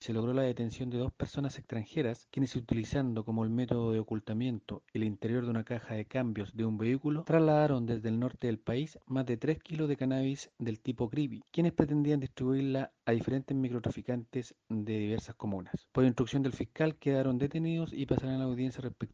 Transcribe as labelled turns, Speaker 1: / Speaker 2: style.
Speaker 1: se logró la detención de dos personas extranjeras quienes utilizando como el método de ocultamiento el interior de una caja de cambios de un vehículo trasladaron desde el norte del país más de 3 kilos de cannabis del tipo creepy, quienes pretendían distribuirla a diferentes microtraficantes de diversas comunas. Por instrucción del fiscal quedaron detenidos y pasarán a la audiencia respectiva